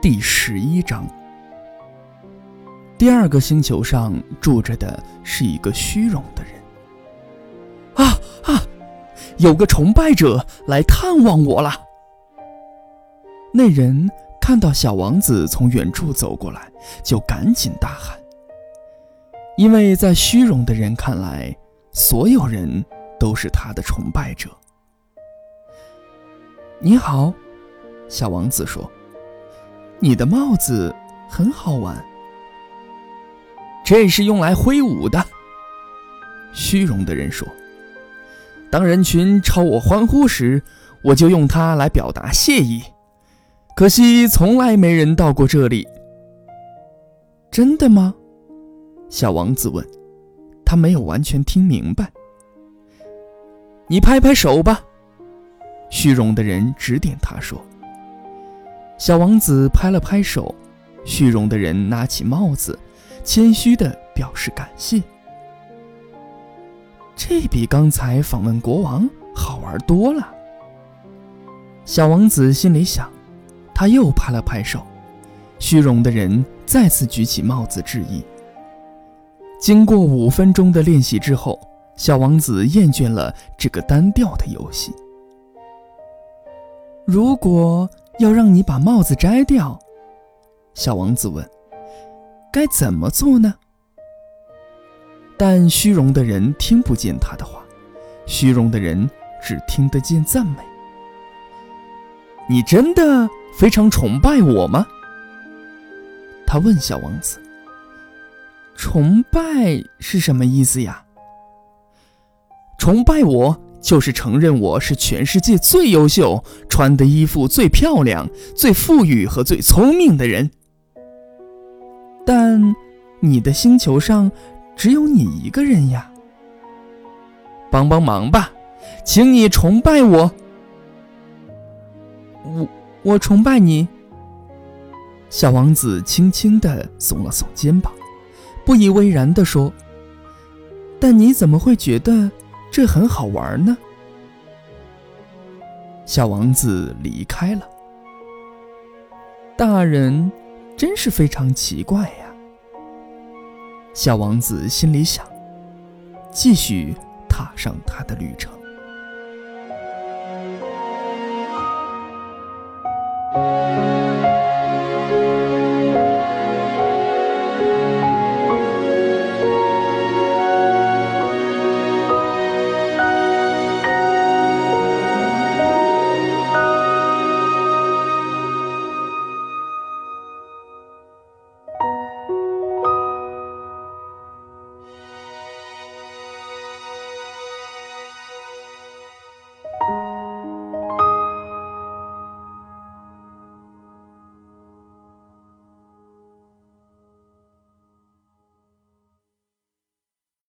第十一章。第二个星球上住着的是一个虚荣的人。啊啊！有个崇拜者来探望我了。那人看到小王子从远处走过来，就赶紧大喊，因为在虚荣的人看来，所有人都是他的崇拜者。你好，小王子说：“你的帽子很好玩。”这是用来挥舞的。虚荣的人说：“当人群朝我欢呼时，我就用它来表达谢意。可惜从来没人到过这里。”真的吗？小王子问。他没有完全听明白。你拍拍手吧。虚荣的人指点他说。小王子拍了拍手。虚荣的人拿起帽子。谦虚地表示感谢，这比刚才访问国王好玩多了。小王子心里想，他又拍了拍手，虚荣的人再次举起帽子致意。经过五分钟的练习之后，小王子厌倦了这个单调的游戏。如果要让你把帽子摘掉，小王子问。该怎么做呢？但虚荣的人听不见他的话，虚荣的人只听得见赞美。你真的非常崇拜我吗？他问小王子。崇拜是什么意思呀？崇拜我就是承认我是全世界最优秀、穿的衣服最漂亮、最富裕和最聪明的人。但你的星球上只有你一个人呀！帮帮忙吧，请你崇拜我。我我崇拜你。小王子轻轻地耸了耸肩膀，不以为然地说：“但你怎么会觉得这很好玩呢？”小王子离开了。大人。真是非常奇怪呀！小王子心里想，继续踏上他的旅程。